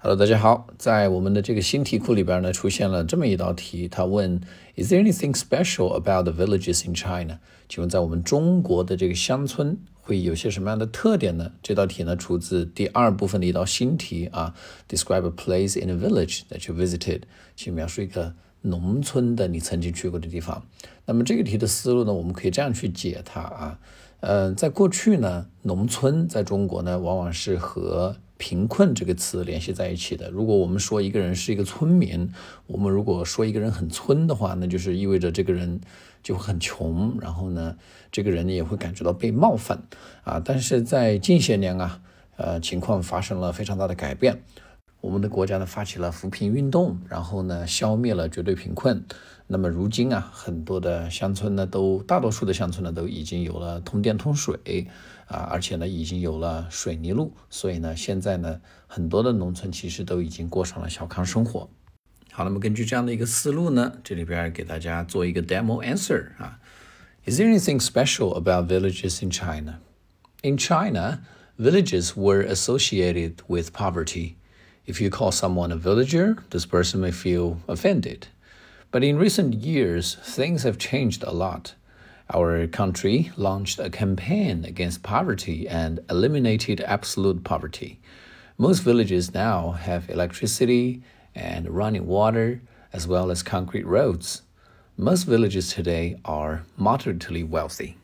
Hello，大家好，在我们的这个新题库里边呢，出现了这么一道题，他问：Is there anything special about the villages in China？请问在我们中国的这个乡村会有些什么样的特点呢？这道题呢出自第二部分的一道新题啊，Describe a place in a village that you visited，请描述一个农村的你曾经去过的地方。那么这个题的思路呢，我们可以这样去解它啊，呃，在过去呢，农村在中国呢，往往是和贫困这个词联系在一起的。如果我们说一个人是一个村民，我们如果说一个人很村的话，那就是意味着这个人就会很穷，然后呢，这个人也会感觉到被冒犯啊。但是在近些年啊，呃，情况发生了非常大的改变。我们的国家呢发起了扶贫运动，然后呢消灭了绝对贫困。那么如今啊，很多的乡村呢都，大多数的乡村呢都已经有了通电通水啊，而且呢已经有了水泥路。所以呢，现在呢很多的农村其实都已经过上了小康生活。好，那么根据这样的一个思路呢，这里边给大家做一个 demo answer 啊。Is there anything special about villages in China? In China, villages were associated with poverty. If you call someone a villager, this person may feel offended. But in recent years, things have changed a lot. Our country launched a campaign against poverty and eliminated absolute poverty. Most villages now have electricity and running water, as well as concrete roads. Most villages today are moderately wealthy.